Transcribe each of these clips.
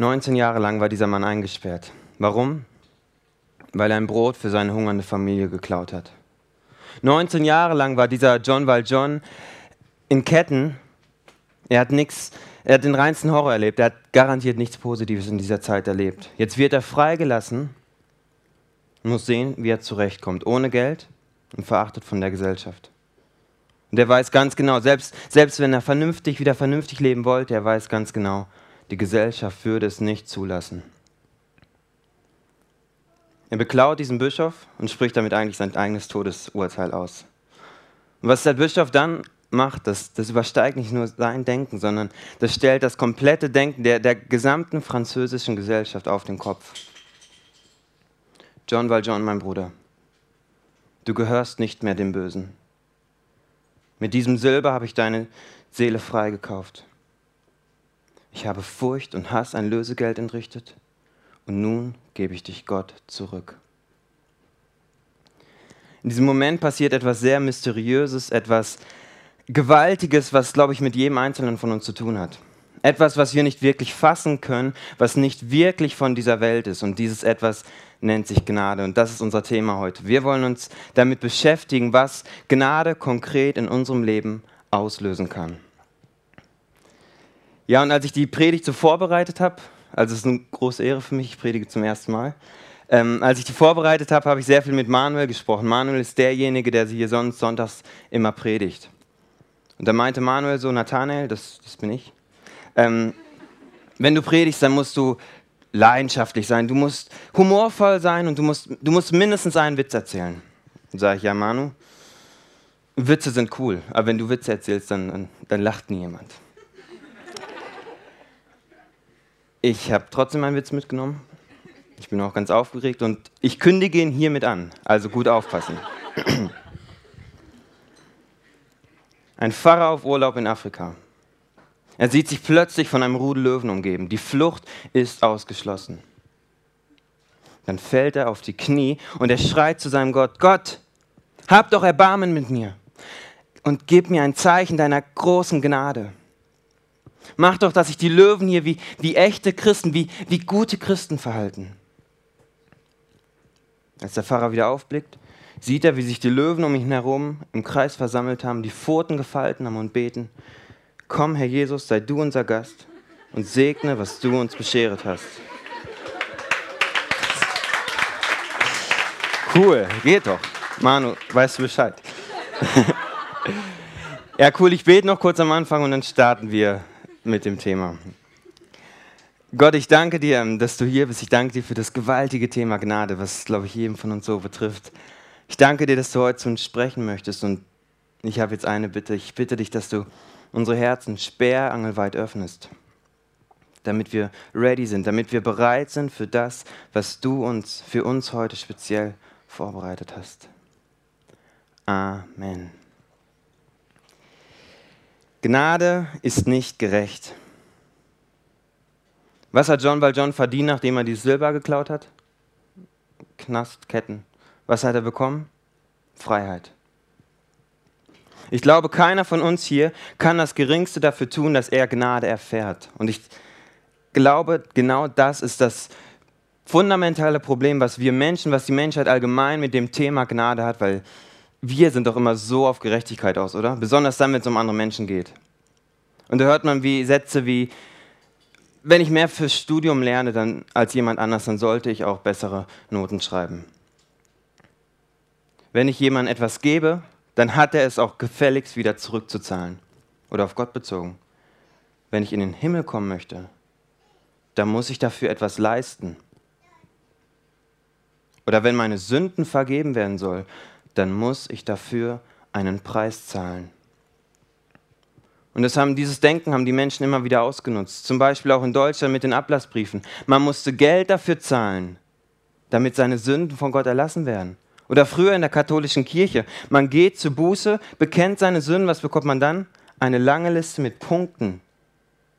19 Jahre lang war dieser Mann eingesperrt. Warum? Weil er ein Brot für seine hungernde Familie geklaut hat. 19 Jahre lang war dieser John Valjean in Ketten. Er hat nichts, er hat den reinsten Horror erlebt. Er hat garantiert nichts Positives in dieser Zeit erlebt. Jetzt wird er freigelassen, muss sehen, wie er zurechtkommt, ohne Geld und verachtet von der Gesellschaft. Und er weiß ganz genau, selbst, selbst wenn er vernünftig, wieder vernünftig leben wollte, er weiß ganz genau, die Gesellschaft würde es nicht zulassen. Er beklaut diesen Bischof und spricht damit eigentlich sein eigenes Todesurteil aus. Und was der Bischof dann macht, das, das übersteigt nicht nur sein Denken, sondern das stellt das komplette Denken der, der gesamten französischen Gesellschaft auf den Kopf. John Valjean, mein Bruder, du gehörst nicht mehr dem Bösen. Mit diesem Silber habe ich deine Seele freigekauft. Ich habe Furcht und Hass ein Lösegeld entrichtet und nun gebe ich dich Gott zurück. In diesem Moment passiert etwas sehr Mysteriöses, etwas Gewaltiges, was, glaube ich, mit jedem Einzelnen von uns zu tun hat. Etwas, was wir nicht wirklich fassen können, was nicht wirklich von dieser Welt ist. Und dieses etwas nennt sich Gnade. Und das ist unser Thema heute. Wir wollen uns damit beschäftigen, was Gnade konkret in unserem Leben auslösen kann. Ja, und als ich die Predigt so vorbereitet habe, also es ist eine große Ehre für mich, ich predige zum ersten Mal. Ähm, als ich die vorbereitet habe, habe ich sehr viel mit Manuel gesprochen. Manuel ist derjenige, der sie hier sonst sonntags immer predigt. Und da meinte Manuel so, Nathanael, das, das bin ich, ähm, wenn du predigst, dann musst du leidenschaftlich sein, du musst humorvoll sein und du musst, du musst mindestens einen Witz erzählen. Dann sage ich, ja Manu, Witze sind cool, aber wenn du Witze erzählst, dann, dann, dann lacht nie jemand. Ich habe trotzdem einen Witz mitgenommen. Ich bin auch ganz aufgeregt und ich kündige ihn hiermit an. Also gut aufpassen. Ein Pfarrer auf Urlaub in Afrika. Er sieht sich plötzlich von einem Rudel Löwen umgeben. Die Flucht ist ausgeschlossen. Dann fällt er auf die Knie und er schreit zu seinem Gott, Gott, hab doch Erbarmen mit mir und gib mir ein Zeichen deiner großen Gnade. Mach doch, dass sich die Löwen hier wie, wie echte Christen, wie, wie gute Christen verhalten. Als der Pfarrer wieder aufblickt, sieht er, wie sich die Löwen um ihn herum im Kreis versammelt haben, die Pfoten gefalten haben und beten. Komm, Herr Jesus, sei du unser Gast und segne, was du uns bescheret hast. Cool, geht doch. Manu, weißt du Bescheid? ja, cool, ich bete noch kurz am Anfang und dann starten wir mit dem Thema. Gott, ich danke dir, dass du hier bist. Ich danke dir für das gewaltige Thema Gnade, was, glaube ich, jedem von uns so betrifft. Ich danke dir, dass du heute zu uns sprechen möchtest. Und ich habe jetzt eine Bitte. Ich bitte dich, dass du unsere Herzen sperrangelweit öffnest, damit wir ready sind, damit wir bereit sind für das, was du uns für uns heute speziell vorbereitet hast. Amen. Gnade ist nicht gerecht. Was hat John Valjean verdient, nachdem er die Silber geklaut hat? Knast, Ketten. Was hat er bekommen? Freiheit. Ich glaube, keiner von uns hier kann das Geringste dafür tun, dass er Gnade erfährt. Und ich glaube, genau das ist das fundamentale Problem, was wir Menschen, was die Menschheit allgemein mit dem Thema Gnade hat, weil wir sind doch immer so auf Gerechtigkeit aus, oder? Besonders dann, wenn es um andere Menschen geht. Und da hört man wie Sätze wie, wenn ich mehr fürs Studium lerne dann, als jemand anders, dann sollte ich auch bessere Noten schreiben. Wenn ich jemandem etwas gebe, dann hat er es auch gefälligst wieder zurückzuzahlen. Oder auf Gott bezogen. Wenn ich in den Himmel kommen möchte, dann muss ich dafür etwas leisten. Oder wenn meine Sünden vergeben werden soll, dann muss ich dafür einen Preis zahlen. Und das haben, dieses Denken haben die Menschen immer wieder ausgenutzt. Zum Beispiel auch in Deutschland mit den Ablassbriefen. Man musste Geld dafür zahlen, damit seine Sünden von Gott erlassen werden. Oder früher in der katholischen Kirche. Man geht zu Buße, bekennt seine Sünden. Was bekommt man dann? Eine lange Liste mit Punkten,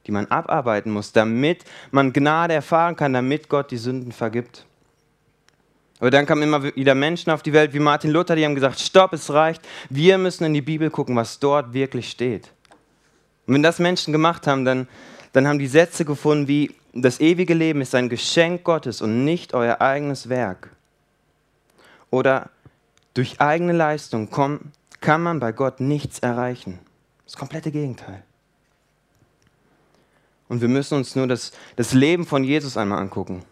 die man abarbeiten muss, damit man Gnade erfahren kann, damit Gott die Sünden vergibt. Aber dann kamen immer wieder Menschen auf die Welt wie Martin Luther, die haben gesagt, stopp, es reicht, wir müssen in die Bibel gucken, was dort wirklich steht. Und wenn das Menschen gemacht haben, dann, dann haben die Sätze gefunden wie, das ewige Leben ist ein Geschenk Gottes und nicht euer eigenes Werk. Oder durch eigene Leistung kann man bei Gott nichts erreichen. Das komplette Gegenteil. Und wir müssen uns nur das, das Leben von Jesus einmal angucken.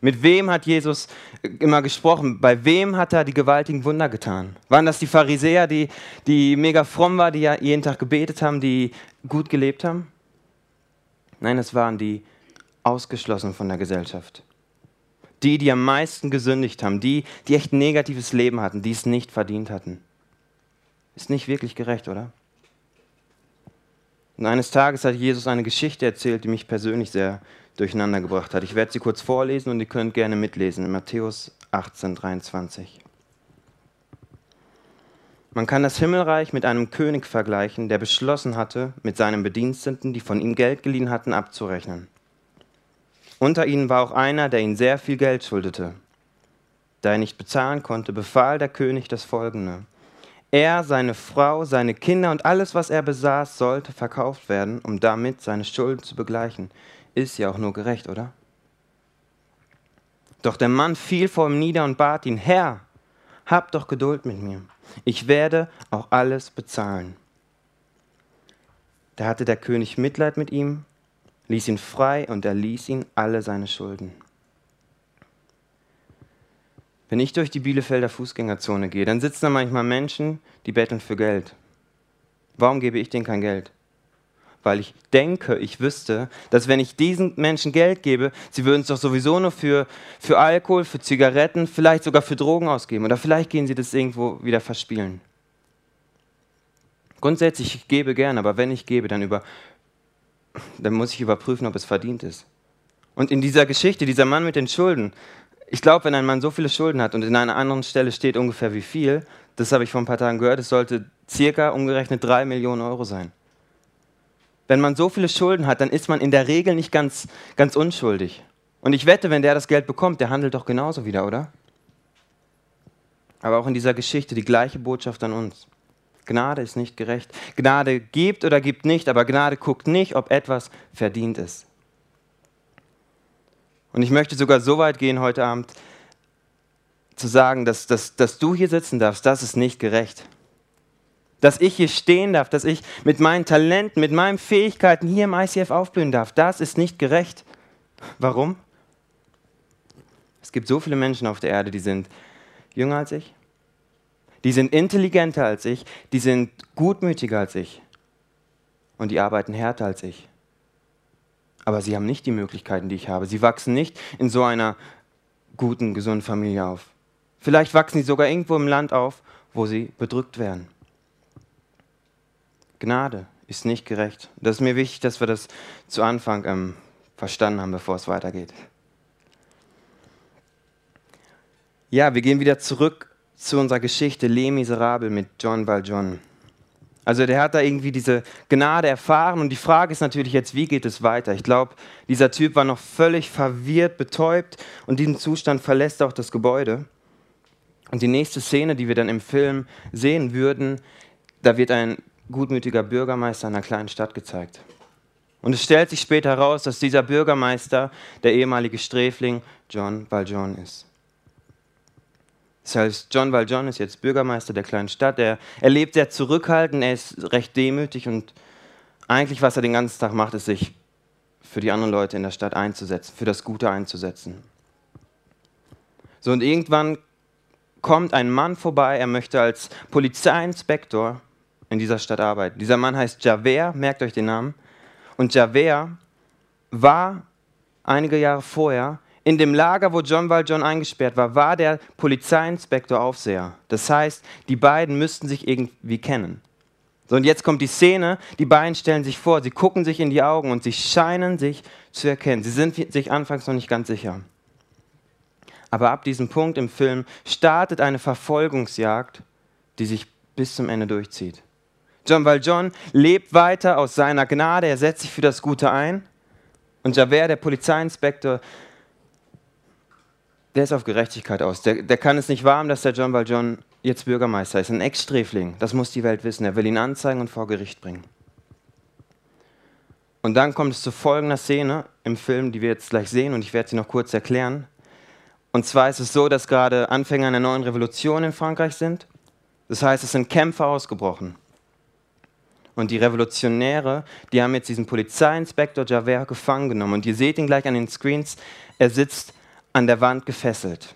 Mit wem hat Jesus immer gesprochen? Bei wem hat er die gewaltigen Wunder getan? Waren das die Pharisäer, die, die mega fromm waren, die ja jeden Tag gebetet haben, die gut gelebt haben? Nein, es waren die ausgeschlossen von der Gesellschaft. Die, die am meisten gesündigt haben, die, die echt ein negatives Leben hatten, die es nicht verdient hatten. Ist nicht wirklich gerecht, oder? Und eines Tages hat Jesus eine Geschichte erzählt, die mich persönlich sehr durcheinander gebracht hat. Ich werde sie kurz vorlesen und ihr könnt gerne mitlesen in Matthäus 18, 23. Man kann das Himmelreich mit einem König vergleichen, der beschlossen hatte, mit seinen Bediensteten, die von ihm Geld geliehen hatten, abzurechnen. Unter ihnen war auch einer, der ihm sehr viel Geld schuldete. Da er nicht bezahlen konnte, befahl der König das Folgende. Er, seine Frau, seine Kinder und alles, was er besaß, sollte verkauft werden, um damit seine Schulden zu begleichen. Ist ja auch nur gerecht, oder? Doch der Mann fiel vor ihm nieder und bat ihn, Herr, hab doch Geduld mit mir ich werde auch alles bezahlen. Da hatte der König Mitleid mit ihm, ließ ihn frei und erließ ihn alle seine Schulden. Wenn ich durch die Bielefelder Fußgängerzone gehe, dann sitzen da manchmal Menschen, die betteln für Geld. Warum gebe ich denen kein Geld? Weil ich denke, ich wüsste, dass wenn ich diesen Menschen Geld gebe, sie würden es doch sowieso nur für, für Alkohol, für Zigaretten, vielleicht sogar für Drogen ausgeben oder vielleicht gehen sie das irgendwo wieder verspielen. Grundsätzlich, ich gebe gern, aber wenn ich gebe, dann, über, dann muss ich überprüfen, ob es verdient ist. Und in dieser Geschichte, dieser Mann mit den Schulden, ich glaube, wenn ein Mann so viele Schulden hat und in einer anderen Stelle steht ungefähr wie viel, das habe ich vor ein paar Tagen gehört, es sollte circa umgerechnet drei Millionen Euro sein wenn man so viele Schulden hat, dann ist man in der Regel nicht ganz, ganz unschuldig. Und ich wette, wenn der das Geld bekommt, der handelt doch genauso wieder, oder? Aber auch in dieser Geschichte die gleiche Botschaft an uns. Gnade ist nicht gerecht. Gnade gibt oder gibt nicht, aber Gnade guckt nicht, ob etwas verdient ist. Und ich möchte sogar so weit gehen heute Abend, zu sagen, dass, dass, dass du hier sitzen darfst, das ist nicht gerecht dass ich hier stehen darf, dass ich mit meinen Talenten, mit meinen Fähigkeiten hier im ICF aufblühen darf. Das ist nicht gerecht. Warum? Es gibt so viele Menschen auf der Erde, die sind jünger als ich, die sind intelligenter als ich, die sind gutmütiger als ich und die arbeiten härter als ich. Aber sie haben nicht die Möglichkeiten, die ich habe. Sie wachsen nicht in so einer guten, gesunden Familie auf. Vielleicht wachsen sie sogar irgendwo im Land auf, wo sie bedrückt werden. Gnade ist nicht gerecht. Das ist mir wichtig, dass wir das zu Anfang ähm, verstanden haben, bevor es weitergeht. Ja, wir gehen wieder zurück zu unserer Geschichte Les Miserables mit John Valjean. Also der hat da irgendwie diese Gnade erfahren und die Frage ist natürlich jetzt, wie geht es weiter? Ich glaube, dieser Typ war noch völlig verwirrt, betäubt und diesen Zustand verlässt auch das Gebäude. Und die nächste Szene, die wir dann im Film sehen würden, da wird ein gutmütiger Bürgermeister einer kleinen Stadt gezeigt. Und es stellt sich später heraus, dass dieser Bürgermeister der ehemalige Sträfling John Valjean ist. Das heißt, John Valjean ist jetzt Bürgermeister der kleinen Stadt. Er, er lebt sehr zurückhaltend, er ist recht demütig und eigentlich, was er den ganzen Tag macht, ist sich für die anderen Leute in der Stadt einzusetzen, für das Gute einzusetzen. So, und irgendwann kommt ein Mann vorbei, er möchte als Polizeiinspektor in dieser Stadt arbeiten. Dieser Mann heißt Javert, merkt euch den Namen. Und Javert war einige Jahre vorher in dem Lager, wo John Valjean eingesperrt war, war der Polizeiinspektor Aufseher. Das heißt, die beiden müssten sich irgendwie kennen. So, und jetzt kommt die Szene, die beiden stellen sich vor, sie gucken sich in die Augen und sie scheinen sich zu erkennen. Sie sind sich anfangs noch nicht ganz sicher. Aber ab diesem Punkt im Film startet eine Verfolgungsjagd, die sich bis zum Ende durchzieht. John Valjean lebt weiter aus seiner Gnade, er setzt sich für das Gute ein. Und Javert, der Polizeiinspektor, der ist auf Gerechtigkeit aus. Der, der kann es nicht warm, dass der John Valjean jetzt Bürgermeister ist. Ein Ex-Sträfling, das muss die Welt wissen. Er will ihn anzeigen und vor Gericht bringen. Und dann kommt es zu folgender Szene im Film, die wir jetzt gleich sehen und ich werde sie noch kurz erklären. Und zwar ist es so, dass gerade Anfänger einer neuen Revolution in Frankreich sind. Das heißt, es sind Kämpfe ausgebrochen. Und die Revolutionäre, die haben jetzt diesen Polizeiinspektor Javert gefangen genommen. Und ihr seht ihn gleich an den Screens. Er sitzt an der Wand gefesselt.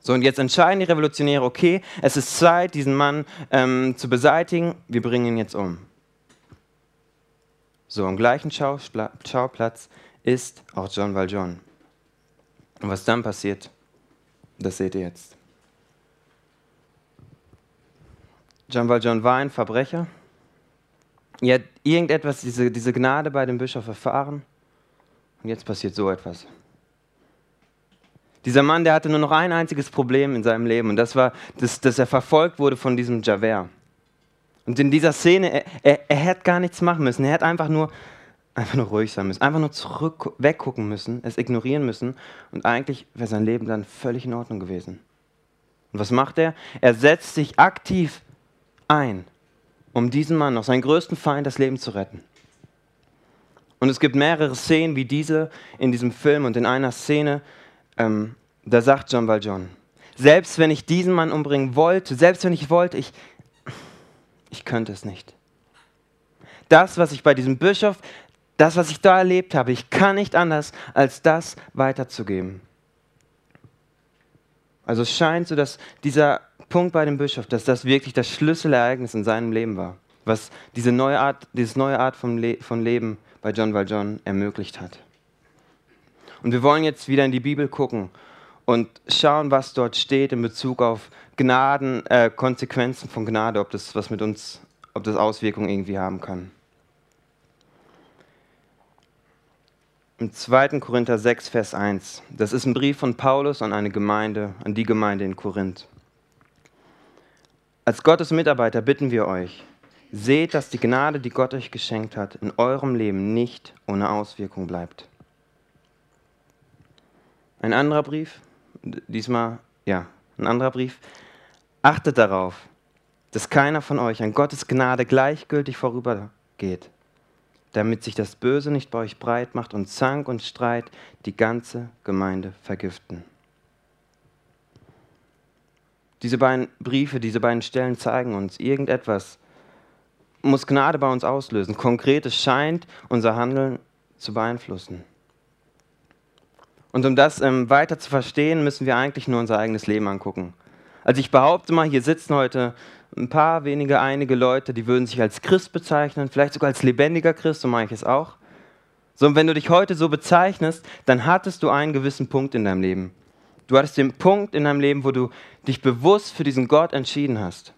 So, und jetzt entscheiden die Revolutionäre, okay, es ist Zeit, diesen Mann ähm, zu beseitigen, wir bringen ihn jetzt um. So, am gleichen Schauplatz ist auch John Valjean. Und was dann passiert, das seht ihr jetzt. John Valjean war ein Verbrecher. Hat irgendetwas, diese, diese Gnade bei dem Bischof erfahren. Und jetzt passiert so etwas. Dieser Mann, der hatte nur noch ein einziges Problem in seinem Leben und das war, dass, dass er verfolgt wurde von diesem Javert. Und in dieser Szene, er, er, er hätte gar nichts machen müssen. Er hätte einfach nur, einfach nur ruhig sein müssen, einfach nur zurück, weggucken müssen, es ignorieren müssen und eigentlich wäre sein Leben dann völlig in Ordnung gewesen. Und was macht er? Er setzt sich aktiv ein, um diesem Mann, noch seinen größten Feind, das Leben zu retten. Und es gibt mehrere Szenen wie diese in diesem Film und in einer Szene ähm, da sagt John Valjean, selbst wenn ich diesen Mann umbringen wollte, selbst wenn ich wollte, ich, ich könnte es nicht. Das, was ich bei diesem Bischof, das, was ich da erlebt habe, ich kann nicht anders, als das weiterzugeben. Also es scheint so, dass dieser Punkt bei dem Bischof, dass das wirklich das Schlüsselereignis in seinem Leben war, was diese neue Art, dieses neue Art von, Le von Leben bei John Valjean ermöglicht hat. Und wir wollen jetzt wieder in die Bibel gucken und schauen, was dort steht in Bezug auf Gnaden, äh, Konsequenzen von Gnade, ob das was mit uns, ob das Auswirkungen irgendwie haben kann. Im 2. Korinther 6, Vers 1. Das ist ein Brief von Paulus an eine Gemeinde, an die Gemeinde in Korinth. Als Gottes Mitarbeiter bitten wir euch, seht, dass die Gnade, die Gott euch geschenkt hat, in eurem Leben nicht ohne Auswirkung bleibt. Ein anderer Brief, diesmal, ja, ein anderer Brief. Achtet darauf, dass keiner von euch an Gottes Gnade gleichgültig vorübergeht, damit sich das Böse nicht bei euch breit macht und Zank und Streit die ganze Gemeinde vergiften. Diese beiden Briefe, diese beiden Stellen zeigen uns, irgendetwas muss Gnade bei uns auslösen. Konkretes scheint unser Handeln zu beeinflussen. Und um das ähm, weiter zu verstehen, müssen wir eigentlich nur unser eigenes Leben angucken. Also ich behaupte mal, hier sitzen heute ein paar wenige, einige Leute, die würden sich als Christ bezeichnen, vielleicht sogar als lebendiger Christ, so mache ich es auch. So, und wenn du dich heute so bezeichnest, dann hattest du einen gewissen Punkt in deinem Leben. Du hattest den Punkt in deinem Leben, wo du dich bewusst für diesen Gott entschieden hast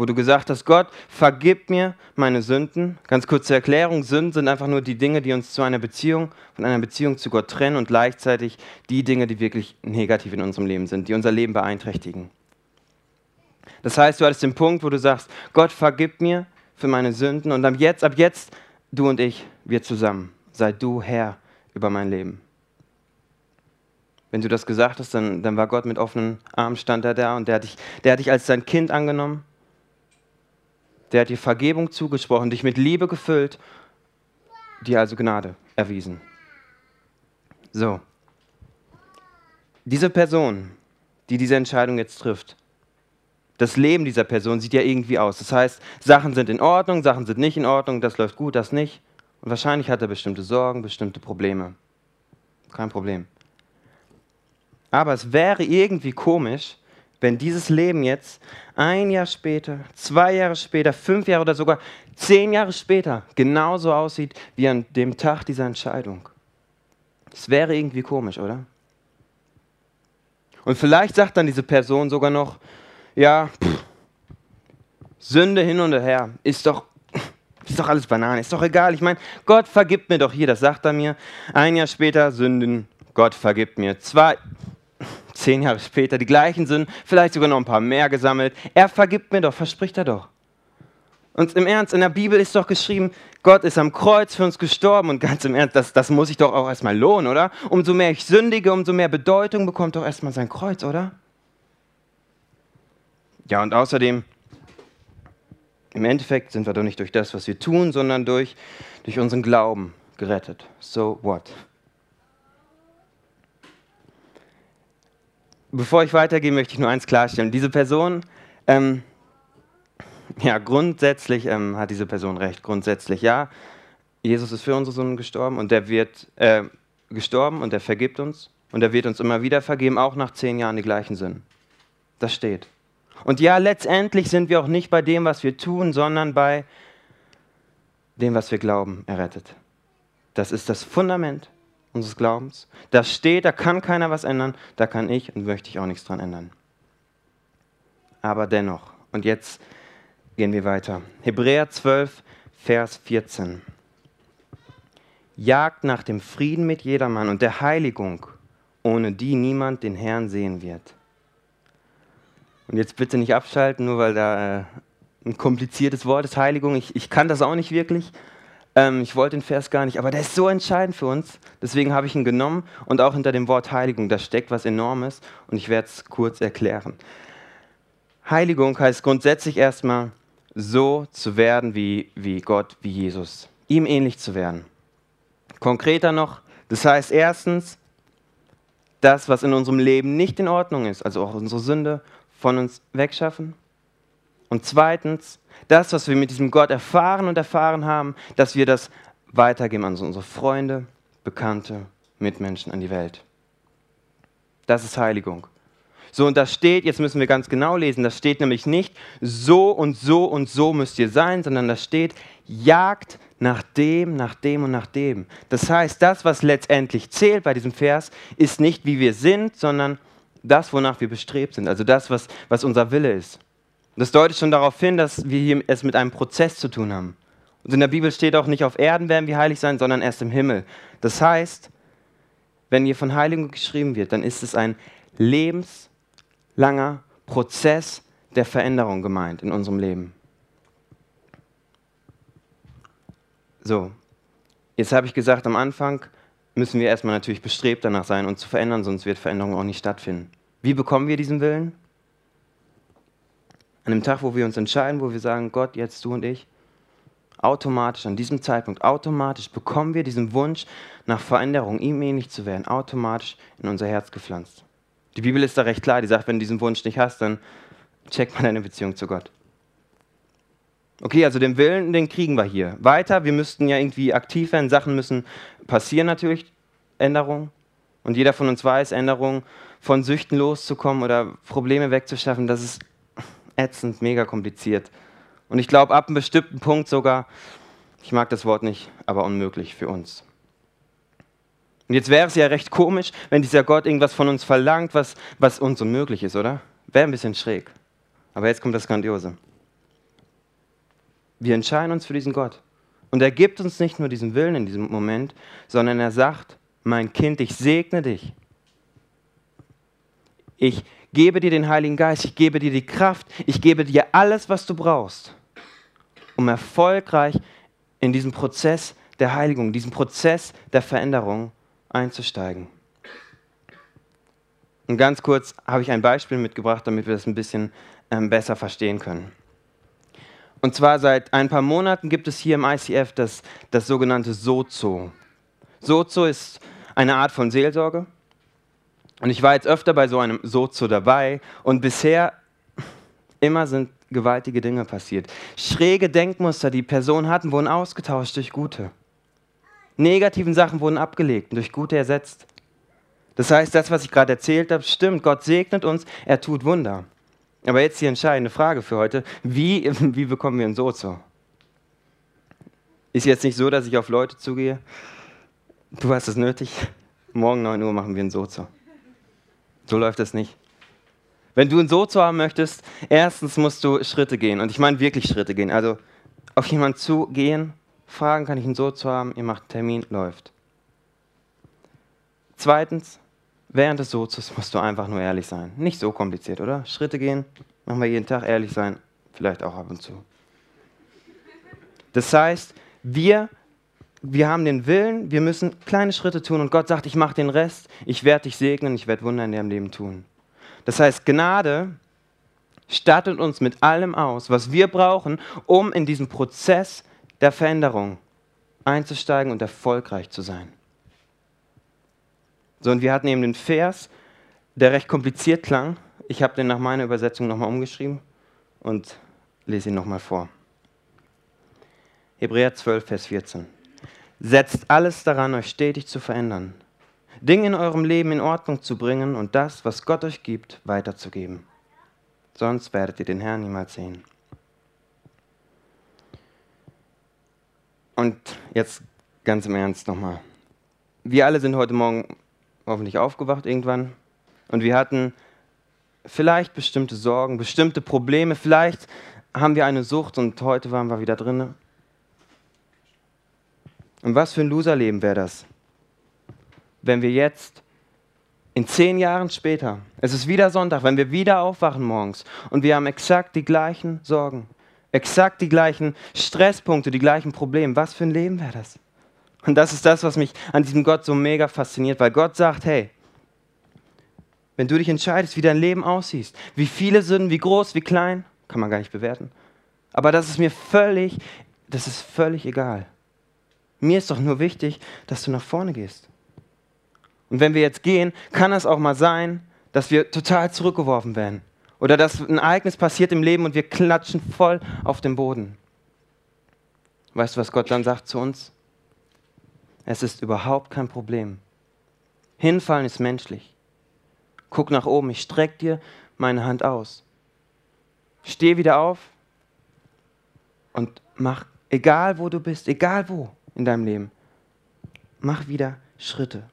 wo du gesagt hast, Gott, vergib mir meine Sünden. Ganz kurze Erklärung, Sünden sind einfach nur die Dinge, die uns zu einer Beziehung, von einer Beziehung zu Gott trennen und gleichzeitig die Dinge, die wirklich negativ in unserem Leben sind, die unser Leben beeinträchtigen. Das heißt, du hattest den Punkt, wo du sagst, Gott, vergib mir für meine Sünden und ab jetzt, ab jetzt, du und ich, wir zusammen, sei du Herr über mein Leben. Wenn du das gesagt hast, dann, dann war Gott mit offenen Armen, stand er da und der hat, dich, der hat dich als sein Kind angenommen der hat dir Vergebung zugesprochen, dich mit Liebe gefüllt, dir also Gnade erwiesen. So. Diese Person, die diese Entscheidung jetzt trifft, das Leben dieser Person sieht ja irgendwie aus. Das heißt, Sachen sind in Ordnung, Sachen sind nicht in Ordnung, das läuft gut, das nicht. Und wahrscheinlich hat er bestimmte Sorgen, bestimmte Probleme. Kein Problem. Aber es wäre irgendwie komisch, wenn dieses Leben jetzt ein Jahr später, zwei Jahre später, fünf Jahre oder sogar zehn Jahre später genauso aussieht wie an dem Tag dieser Entscheidung. Das wäre irgendwie komisch, oder? Und vielleicht sagt dann diese Person sogar noch, ja, pff, Sünde hin und her, ist doch, ist doch alles Banane, ist doch egal. Ich meine, Gott vergibt mir doch hier, das sagt er mir. Ein Jahr später Sünden, Gott vergibt mir. Zwei, zehn Jahre später die gleichen Sünden, vielleicht sogar noch ein paar mehr gesammelt. Er vergibt mir doch, verspricht er doch. Und im Ernst, in der Bibel ist doch geschrieben, Gott ist am Kreuz für uns gestorben und ganz im Ernst, das, das muss ich doch auch erstmal lohnen, oder? Umso mehr ich sündige, umso mehr Bedeutung bekommt doch erstmal sein Kreuz, oder? Ja, und außerdem, im Endeffekt sind wir doch nicht durch das, was wir tun, sondern durch, durch unseren Glauben gerettet. So what? Bevor ich weitergehe, möchte ich nur eins klarstellen. Diese Person, ähm, ja, grundsätzlich ähm, hat diese Person recht. Grundsätzlich, ja. Jesus ist für unsere Sünden gestorben und der wird äh, gestorben und er vergibt uns und er wird uns immer wieder vergeben, auch nach zehn Jahren die gleichen Sünden. Das steht. Und ja, letztendlich sind wir auch nicht bei dem, was wir tun, sondern bei dem, was wir glauben, errettet. Das ist das Fundament unseres Glaubens. Das steht, da kann keiner was ändern, da kann ich und möchte ich auch nichts dran ändern. Aber dennoch, und jetzt gehen wir weiter. Hebräer 12, Vers 14. Jagt nach dem Frieden mit jedermann und der Heiligung, ohne die niemand den Herrn sehen wird. Und jetzt bitte nicht abschalten, nur weil da äh, ein kompliziertes Wort ist, Heiligung. Ich, ich kann das auch nicht wirklich. Ähm, ich wollte den Vers gar nicht, aber der ist so entscheidend für uns. Deswegen habe ich ihn genommen und auch hinter dem Wort Heiligung, da steckt was Enormes und ich werde es kurz erklären. Heiligung heißt grundsätzlich erstmal so zu werden wie, wie Gott, wie Jesus. Ihm ähnlich zu werden. Konkreter noch, das heißt erstens, das, was in unserem Leben nicht in Ordnung ist, also auch unsere Sünde, von uns wegschaffen. Und zweitens, das, was wir mit diesem Gott erfahren und erfahren haben, dass wir das weitergeben an unsere Freunde, Bekannte, Mitmenschen, an die Welt. Das ist Heiligung. So, und das steht, jetzt müssen wir ganz genau lesen, das steht nämlich nicht, so und so und so müsst ihr sein, sondern das steht, jagt nach dem, nach dem und nach dem. Das heißt, das, was letztendlich zählt bei diesem Vers, ist nicht, wie wir sind, sondern das, wonach wir bestrebt sind, also das, was, was unser Wille ist. Das deutet schon darauf hin, dass wir hier es mit einem Prozess zu tun haben. Und in der Bibel steht auch nicht, auf Erden werden wir heilig sein, sondern erst im Himmel. Das heißt, wenn hier von Heiligung geschrieben wird, dann ist es ein lebenslanger Prozess der Veränderung gemeint in unserem Leben. So, jetzt habe ich gesagt, am Anfang müssen wir erstmal natürlich bestrebt danach sein, uns zu verändern, sonst wird Veränderung auch nicht stattfinden. Wie bekommen wir diesen Willen? An dem Tag, wo wir uns entscheiden, wo wir sagen, Gott, jetzt du und ich, automatisch, an diesem Zeitpunkt, automatisch bekommen wir diesen Wunsch nach Veränderung, ihm ähnlich zu werden, automatisch in unser Herz gepflanzt. Die Bibel ist da recht klar, die sagt, wenn du diesen Wunsch nicht hast, dann check mal deine Beziehung zu Gott. Okay, also den Willen, den kriegen wir hier. Weiter, wir müssten ja irgendwie aktiv werden, Sachen müssen passieren natürlich, Änderungen. Und jeder von uns weiß, Änderungen von Süchten loszukommen oder Probleme wegzuschaffen, das ist ätzend, mega kompliziert. Und ich glaube, ab einem bestimmten Punkt sogar, ich mag das Wort nicht, aber unmöglich für uns. Und jetzt wäre es ja recht komisch, wenn dieser Gott irgendwas von uns verlangt, was, was uns unmöglich ist, oder? Wäre ein bisschen schräg. Aber jetzt kommt das Grandiose. Wir entscheiden uns für diesen Gott. Und er gibt uns nicht nur diesen Willen in diesem Moment, sondern er sagt, mein Kind, ich segne dich. Ich gebe dir den Heiligen Geist, ich gebe dir die Kraft, ich gebe dir alles, was du brauchst, um erfolgreich in diesen Prozess der Heiligung, diesen Prozess der Veränderung einzusteigen. Und ganz kurz habe ich ein Beispiel mitgebracht, damit wir das ein bisschen ähm, besser verstehen können. Und zwar seit ein paar Monaten gibt es hier im ICF das, das sogenannte Sozo. Sozo ist eine Art von Seelsorge. Und ich war jetzt öfter bei so einem Sozo dabei und bisher immer sind gewaltige Dinge passiert. Schräge Denkmuster, die Personen hatten, wurden ausgetauscht durch gute. Negativen Sachen wurden abgelegt und durch gute ersetzt. Das heißt, das, was ich gerade erzählt habe, stimmt. Gott segnet uns, er tut Wunder. Aber jetzt die entscheidende Frage für heute. Wie, wie bekommen wir ein Sozo? Ist jetzt nicht so, dass ich auf Leute zugehe. Du hast es nötig. Morgen 9 Uhr machen wir ein Sozo. So läuft das nicht. Wenn du ein Sozo haben möchtest, erstens musst du Schritte gehen. Und ich meine wirklich Schritte gehen. Also auf jemanden zugehen, fragen, kann ich ein Sozo haben? Ihr macht einen Termin, läuft. Zweitens, Während des Sozes musst du einfach nur ehrlich sein. Nicht so kompliziert, oder? Schritte gehen, machen wir jeden Tag, ehrlich sein, vielleicht auch ab und zu. Das heißt, wir, wir haben den Willen, wir müssen kleine Schritte tun und Gott sagt, ich mache den Rest, ich werde dich segnen, ich werde Wunder in deinem Leben tun. Das heißt, Gnade stattet uns mit allem aus, was wir brauchen, um in diesem Prozess der Veränderung einzusteigen und erfolgreich zu sein. So, und wir hatten eben den Vers, der recht kompliziert klang. Ich habe den nach meiner Übersetzung nochmal umgeschrieben und lese ihn nochmal vor. Hebräer 12, Vers 14. Setzt alles daran, euch stetig zu verändern, Dinge in eurem Leben in Ordnung zu bringen und das, was Gott euch gibt, weiterzugeben. Sonst werdet ihr den Herrn niemals sehen. Und jetzt ganz im Ernst nochmal. Wir alle sind heute Morgen hoffentlich aufgewacht irgendwann und wir hatten vielleicht bestimmte Sorgen, bestimmte Probleme, vielleicht haben wir eine Sucht und heute waren wir wieder drinne. Und was für ein Loserleben wäre das, wenn wir jetzt in zehn Jahren später, es ist wieder Sonntag, wenn wir wieder aufwachen morgens und wir haben exakt die gleichen Sorgen, exakt die gleichen Stresspunkte, die gleichen Probleme, was für ein Leben wäre das? Und das ist das, was mich an diesem Gott so mega fasziniert, weil Gott sagt, hey, wenn du dich entscheidest, wie dein Leben aussieht, wie viele Sünden, wie groß, wie klein, kann man gar nicht bewerten. Aber das ist mir völlig, das ist völlig egal. Mir ist doch nur wichtig, dass du nach vorne gehst. Und wenn wir jetzt gehen, kann es auch mal sein, dass wir total zurückgeworfen werden. Oder dass ein Ereignis passiert im Leben und wir klatschen voll auf den Boden. Weißt du, was Gott dann sagt zu uns? Es ist überhaupt kein Problem. Hinfallen ist menschlich. Guck nach oben, ich strecke dir meine Hand aus. Steh wieder auf und mach, egal wo du bist, egal wo, in deinem Leben. Mach wieder Schritte.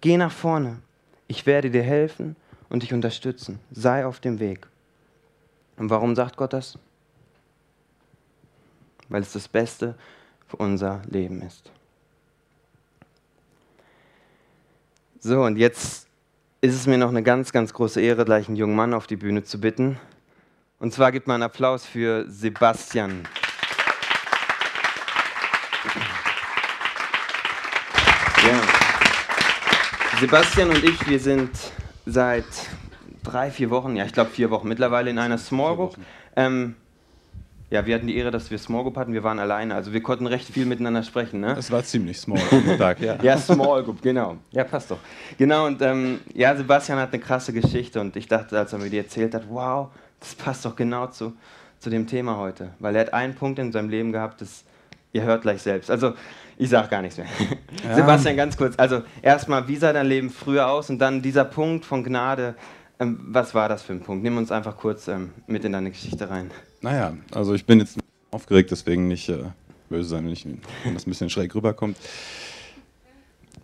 Geh nach vorne. Ich werde dir helfen und dich unterstützen. Sei auf dem Weg. Und warum sagt Gott das? Weil es das Beste für unser Leben ist. So, und jetzt ist es mir noch eine ganz, ganz große Ehre, gleich einen jungen Mann auf die Bühne zu bitten. Und zwar gibt man einen Applaus für Sebastian. Sebastian und ich, wir sind seit drei, vier Wochen, ja, ich glaube vier Wochen mittlerweile in einer Small Group. Ähm, ja, wir hatten die Ehre, dass wir Small Group hatten. Wir waren alleine, also wir konnten recht viel miteinander sprechen. Ne? Es war ziemlich Small Group Tag, ja. ja, Small Group, genau. Ja, passt doch. Genau, und ähm, ja, Sebastian hat eine krasse Geschichte und ich dachte, als er mir die erzählt hat, wow, das passt doch genau zu, zu dem Thema heute. Weil er hat einen Punkt in seinem Leben gehabt, das ihr hört gleich selbst. Also ich sage gar nichts mehr. Ja. Sebastian, ganz kurz. Also erstmal, wie sah dein Leben früher aus und dann dieser Punkt von Gnade. Ähm, was war das für ein Punkt? Nimm uns einfach kurz ähm, mit in deine Geschichte rein. Naja, also ich bin jetzt aufgeregt, deswegen nicht äh, böse sein, wenn, ich, wenn das ein bisschen schräg rüberkommt.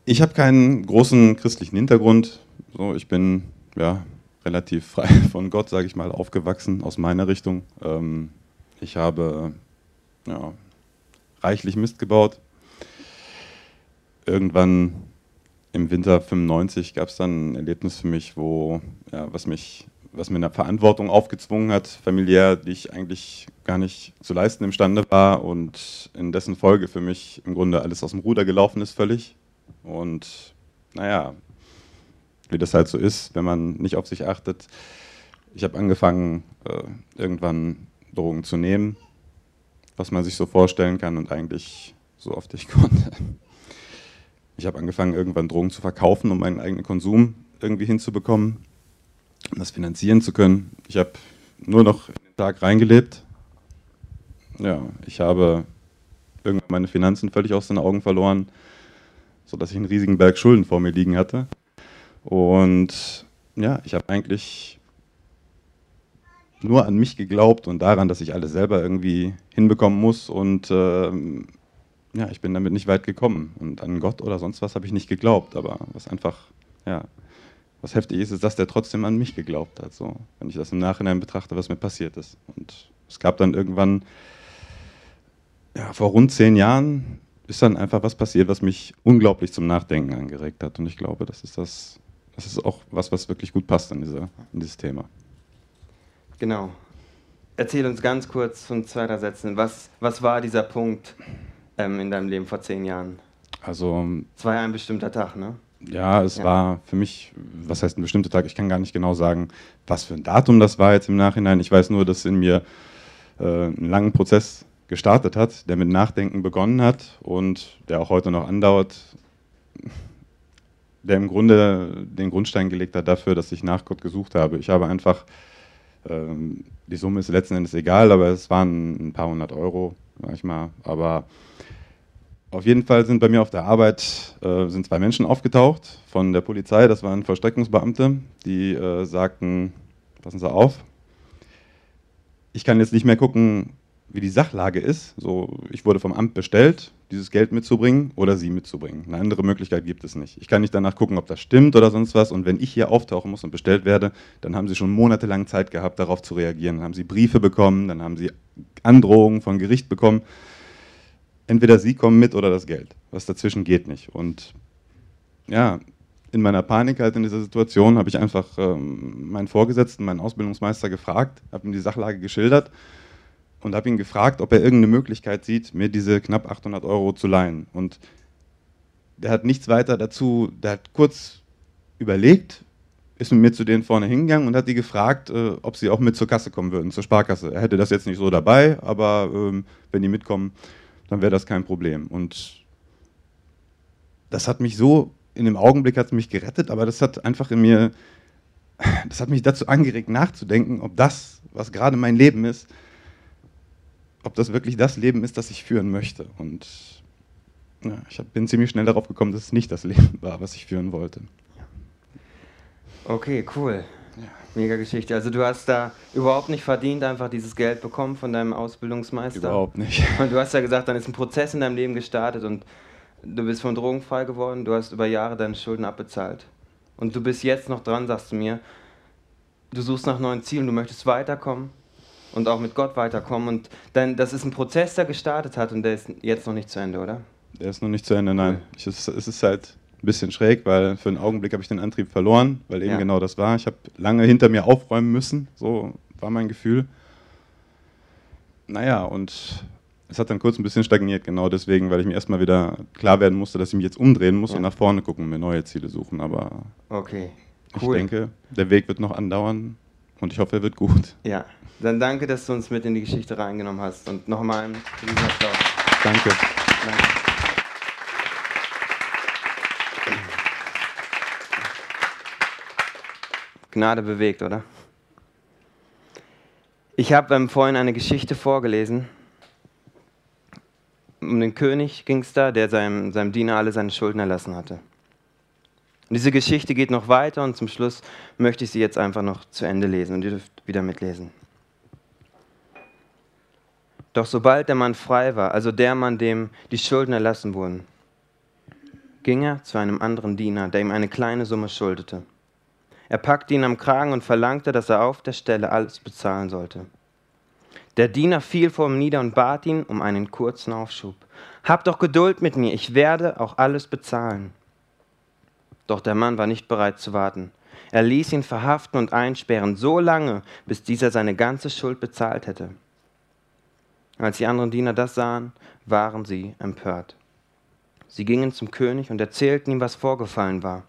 Ich habe keinen großen christlichen Hintergrund. So, ich bin ja relativ frei von Gott, sage ich mal, aufgewachsen aus meiner Richtung. Ähm, ich habe ja, reichlich Mist gebaut irgendwann im Winter 95 gab es dann ein Erlebnis für mich, wo, ja, was, mich, was mir eine Verantwortung aufgezwungen hat, familiär, die ich eigentlich gar nicht zu leisten imstande war und in dessen Folge für mich im Grunde alles aus dem Ruder gelaufen ist völlig. Und naja, wie das halt so ist, wenn man nicht auf sich achtet. Ich habe angefangen, äh, irgendwann Drogen zu nehmen, was man sich so vorstellen kann und eigentlich so oft ich konnte. Ich habe angefangen, irgendwann Drogen zu verkaufen, um meinen eigenen Konsum irgendwie hinzubekommen, um das finanzieren zu können. Ich habe nur noch in den Tag reingelebt. Ja, ich habe irgendwann meine Finanzen völlig aus den Augen verloren, sodass ich einen riesigen Berg Schulden vor mir liegen hatte. Und ja, ich habe eigentlich nur an mich geglaubt und daran, dass ich alles selber irgendwie hinbekommen muss und äh, ja, ich bin damit nicht weit gekommen. Und an Gott oder sonst was habe ich nicht geglaubt. Aber was einfach, ja, was heftig ist, ist, dass der trotzdem an mich geglaubt hat. So, wenn ich das im Nachhinein betrachte, was mir passiert ist. Und es gab dann irgendwann, ja, vor rund zehn Jahren ist dann einfach was passiert, was mich unglaublich zum Nachdenken angeregt hat. Und ich glaube, das ist das, das ist auch was, was wirklich gut passt in, diese, in dieses Thema. Genau. Erzähl uns ganz kurz von zwei, drei Sätzen. Was, was war dieser Punkt, ähm, in deinem Leben vor zehn Jahren? Also. Es war ja ein bestimmter Tag, ne? Ja, es ja. war für mich, was heißt ein bestimmter Tag? Ich kann gar nicht genau sagen, was für ein Datum das war jetzt im Nachhinein. Ich weiß nur, dass in mir äh, einen langen Prozess gestartet hat, der mit Nachdenken begonnen hat und der auch heute noch andauert, der im Grunde den Grundstein gelegt hat dafür, dass ich nach Gott gesucht habe. Ich habe einfach, ähm, die Summe ist letzten Endes egal, aber es waren ein paar hundert Euro, manchmal. Aber auf jeden Fall sind bei mir auf der Arbeit äh, sind zwei Menschen aufgetaucht von der Polizei. Das waren Vollstreckungsbeamte, die äh, sagten: Passen Sie auf, ich kann jetzt nicht mehr gucken, wie die Sachlage ist. So, ich wurde vom Amt bestellt, dieses Geld mitzubringen oder sie mitzubringen. Eine andere Möglichkeit gibt es nicht. Ich kann nicht danach gucken, ob das stimmt oder sonst was. Und wenn ich hier auftauchen muss und bestellt werde, dann haben sie schon monatelang Zeit gehabt, darauf zu reagieren. Dann haben sie Briefe bekommen, dann haben sie Androhungen von Gericht bekommen. Entweder sie kommen mit oder das Geld. Was dazwischen geht nicht. Und ja, in meiner Panik halt in dieser Situation habe ich einfach ähm, meinen Vorgesetzten, meinen Ausbildungsmeister gefragt, habe ihm die Sachlage geschildert und habe ihn gefragt, ob er irgendeine Möglichkeit sieht, mir diese knapp 800 Euro zu leihen. Und der hat nichts weiter dazu, der hat kurz überlegt, ist mit mir zu denen vorne hingegangen und hat die gefragt, äh, ob sie auch mit zur Kasse kommen würden, zur Sparkasse. Er hätte das jetzt nicht so dabei, aber ähm, wenn die mitkommen, dann wäre das kein Problem. Und das hat mich so, in dem Augenblick hat es mich gerettet, aber das hat einfach in mir, das hat mich dazu angeregt, nachzudenken, ob das, was gerade mein Leben ist, ob das wirklich das Leben ist, das ich führen möchte. Und ja, ich bin ziemlich schnell darauf gekommen, dass es nicht das Leben war, was ich führen wollte. Okay, cool. Mega Geschichte. Also du hast da überhaupt nicht verdient, einfach dieses Geld bekommen von deinem Ausbildungsmeister. Überhaupt nicht. Und du hast ja gesagt, dann ist ein Prozess in deinem Leben gestartet und du bist von Drogen frei geworden, du hast über Jahre deine Schulden abbezahlt. Und du bist jetzt noch dran, sagst du mir, du suchst nach neuen Zielen, du möchtest weiterkommen und auch mit Gott weiterkommen. Und dann, das ist ein Prozess, der gestartet hat und der ist jetzt noch nicht zu Ende, oder? Der ist noch nicht zu Ende, nein. Ich, es, es ist halt ein bisschen schräg, weil für einen Augenblick habe ich den Antrieb verloren, weil eben ja. genau das war. Ich habe lange hinter mir aufräumen müssen, so war mein Gefühl. Naja, und es hat dann kurz ein bisschen stagniert, genau deswegen, weil ich mir erstmal wieder klar werden musste, dass ich mich jetzt umdrehen muss ja. und nach vorne gucken und mir neue Ziele suchen. Aber okay. cool. ich denke, der Weg wird noch andauern und ich hoffe, er wird gut. Ja, dann danke, dass du uns mit in die Geschichte reingenommen hast. Und nochmal einen Applaus. Danke. danke. Gnade bewegt, oder? Ich habe ähm, vorhin eine Geschichte vorgelesen. Um den König ging es da, der seinem, seinem Diener alle seine Schulden erlassen hatte. Und diese Geschichte geht noch weiter und zum Schluss möchte ich sie jetzt einfach noch zu Ende lesen und ihr dürft wieder mitlesen. Doch sobald der Mann frei war, also der Mann, dem die Schulden erlassen wurden, ging er zu einem anderen Diener, der ihm eine kleine Summe schuldete. Er packte ihn am Kragen und verlangte, dass er auf der Stelle alles bezahlen sollte. Der Diener fiel vor ihm nieder und bat ihn um einen kurzen Aufschub. Hab doch Geduld mit mir, ich werde auch alles bezahlen. Doch der Mann war nicht bereit zu warten. Er ließ ihn verhaften und einsperren, so lange, bis dieser seine ganze Schuld bezahlt hätte. Als die anderen Diener das sahen, waren sie empört. Sie gingen zum König und erzählten ihm, was vorgefallen war.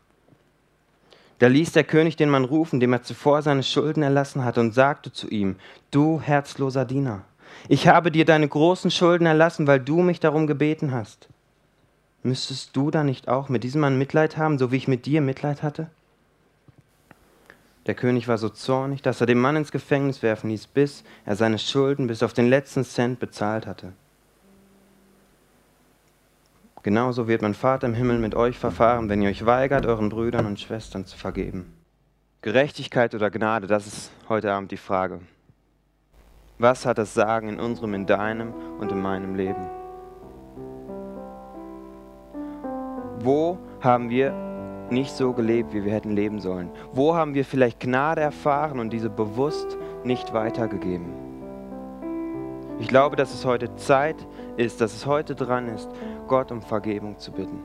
Da ließ der König den Mann rufen, dem er zuvor seine Schulden erlassen hatte, und sagte zu ihm, Du herzloser Diener, ich habe dir deine großen Schulden erlassen, weil du mich darum gebeten hast. Müsstest du da nicht auch mit diesem Mann Mitleid haben, so wie ich mit dir Mitleid hatte? Der König war so zornig, dass er den Mann ins Gefängnis werfen ließ, bis er seine Schulden bis auf den letzten Cent bezahlt hatte. Genauso wird mein Vater im Himmel mit euch verfahren, wenn ihr euch weigert, euren Brüdern und Schwestern zu vergeben. Gerechtigkeit oder Gnade, das ist heute Abend die Frage. Was hat das Sagen in unserem, in deinem und in meinem Leben? Wo haben wir nicht so gelebt, wie wir hätten leben sollen? Wo haben wir vielleicht Gnade erfahren und diese bewusst nicht weitergegeben? Ich glaube, dass es heute Zeit ist, dass es heute dran ist, Gott um Vergebung zu bitten.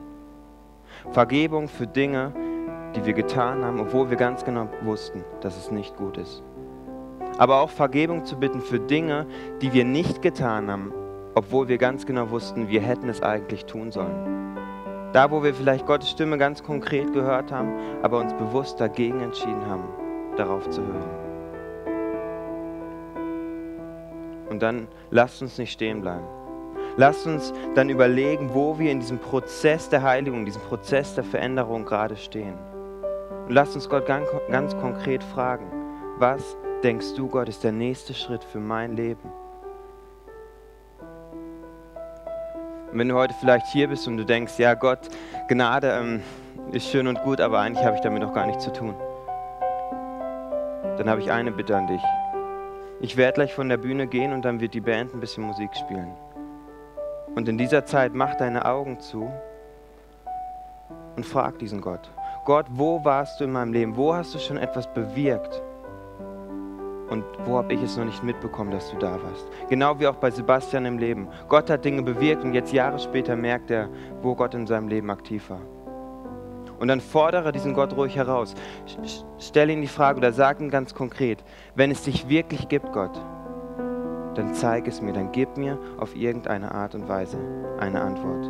Vergebung für Dinge, die wir getan haben, obwohl wir ganz genau wussten, dass es nicht gut ist. Aber auch Vergebung zu bitten für Dinge, die wir nicht getan haben, obwohl wir ganz genau wussten, wir hätten es eigentlich tun sollen. Da, wo wir vielleicht Gottes Stimme ganz konkret gehört haben, aber uns bewusst dagegen entschieden haben, darauf zu hören. Und dann lasst uns nicht stehen bleiben. Lasst uns dann überlegen, wo wir in diesem Prozess der Heiligung, diesem Prozess der Veränderung gerade stehen. Und lasst uns Gott ganz, ganz konkret fragen, was denkst du, Gott, ist der nächste Schritt für mein Leben? Wenn du heute vielleicht hier bist und du denkst, ja Gott, Gnade ähm, ist schön und gut, aber eigentlich habe ich damit noch gar nichts zu tun, dann habe ich eine Bitte an dich. Ich werde gleich von der Bühne gehen und dann wird die Band ein bisschen Musik spielen. Und in dieser Zeit mach deine Augen zu und frag diesen Gott. Gott, wo warst du in meinem Leben? Wo hast du schon etwas bewirkt? Und wo habe ich es noch nicht mitbekommen, dass du da warst? Genau wie auch bei Sebastian im Leben. Gott hat Dinge bewirkt und jetzt Jahre später merkt er, wo Gott in seinem Leben aktiv war. Und dann fordere diesen Gott ruhig heraus. Stell ihm die Frage oder sag ihm ganz konkret, wenn es dich wirklich gibt, Gott, dann zeig es mir, dann gib mir auf irgendeine Art und Weise eine Antwort.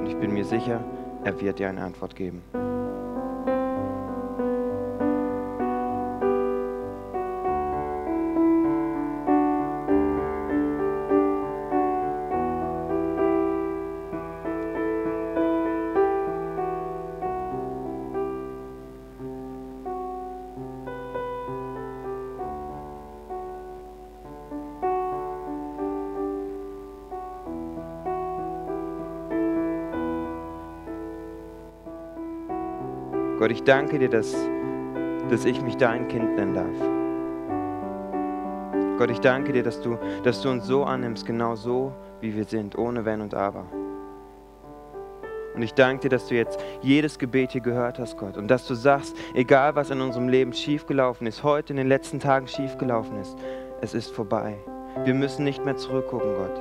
Und ich bin mir sicher, er wird dir eine Antwort geben. Ich danke dir, dass, dass ich mich dein Kind nennen darf. Gott, ich danke dir, dass du, dass du uns so annimmst, genau so, wie wir sind, ohne Wenn und Aber. Und ich danke dir, dass du jetzt jedes Gebet hier gehört hast, Gott. Und dass du sagst, egal was in unserem Leben schiefgelaufen ist, heute in den letzten Tagen schiefgelaufen ist, es ist vorbei. Wir müssen nicht mehr zurückgucken, Gott.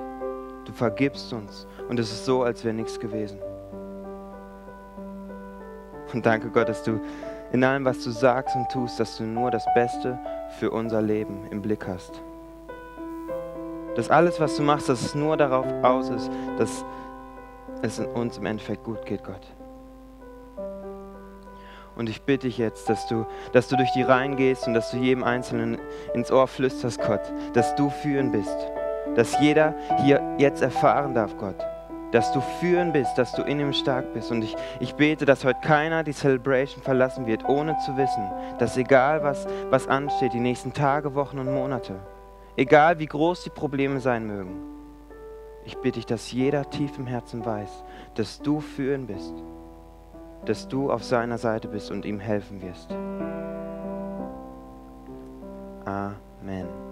Du vergibst uns und es ist so, als wäre nichts gewesen. Und danke Gott, dass du in allem, was du sagst und tust, dass du nur das Beste für unser Leben im Blick hast. Dass alles, was du machst, dass es nur darauf aus ist, dass es in uns im Endeffekt gut geht, Gott. Und ich bitte dich jetzt, dass du, dass du durch die Reihen gehst und dass du jedem Einzelnen ins Ohr flüsterst, Gott, dass du führen bist. Dass jeder hier jetzt erfahren darf, Gott, dass du führen bist, dass du in ihm stark bist. Und ich, ich bete, dass heute keiner die Celebration verlassen wird, ohne zu wissen, dass egal was, was ansteht, die nächsten Tage, Wochen und Monate, egal wie groß die Probleme sein mögen, ich bitte dich, dass jeder tief im Herzen weiß, dass du führen bist, dass du auf seiner Seite bist und ihm helfen wirst. Amen.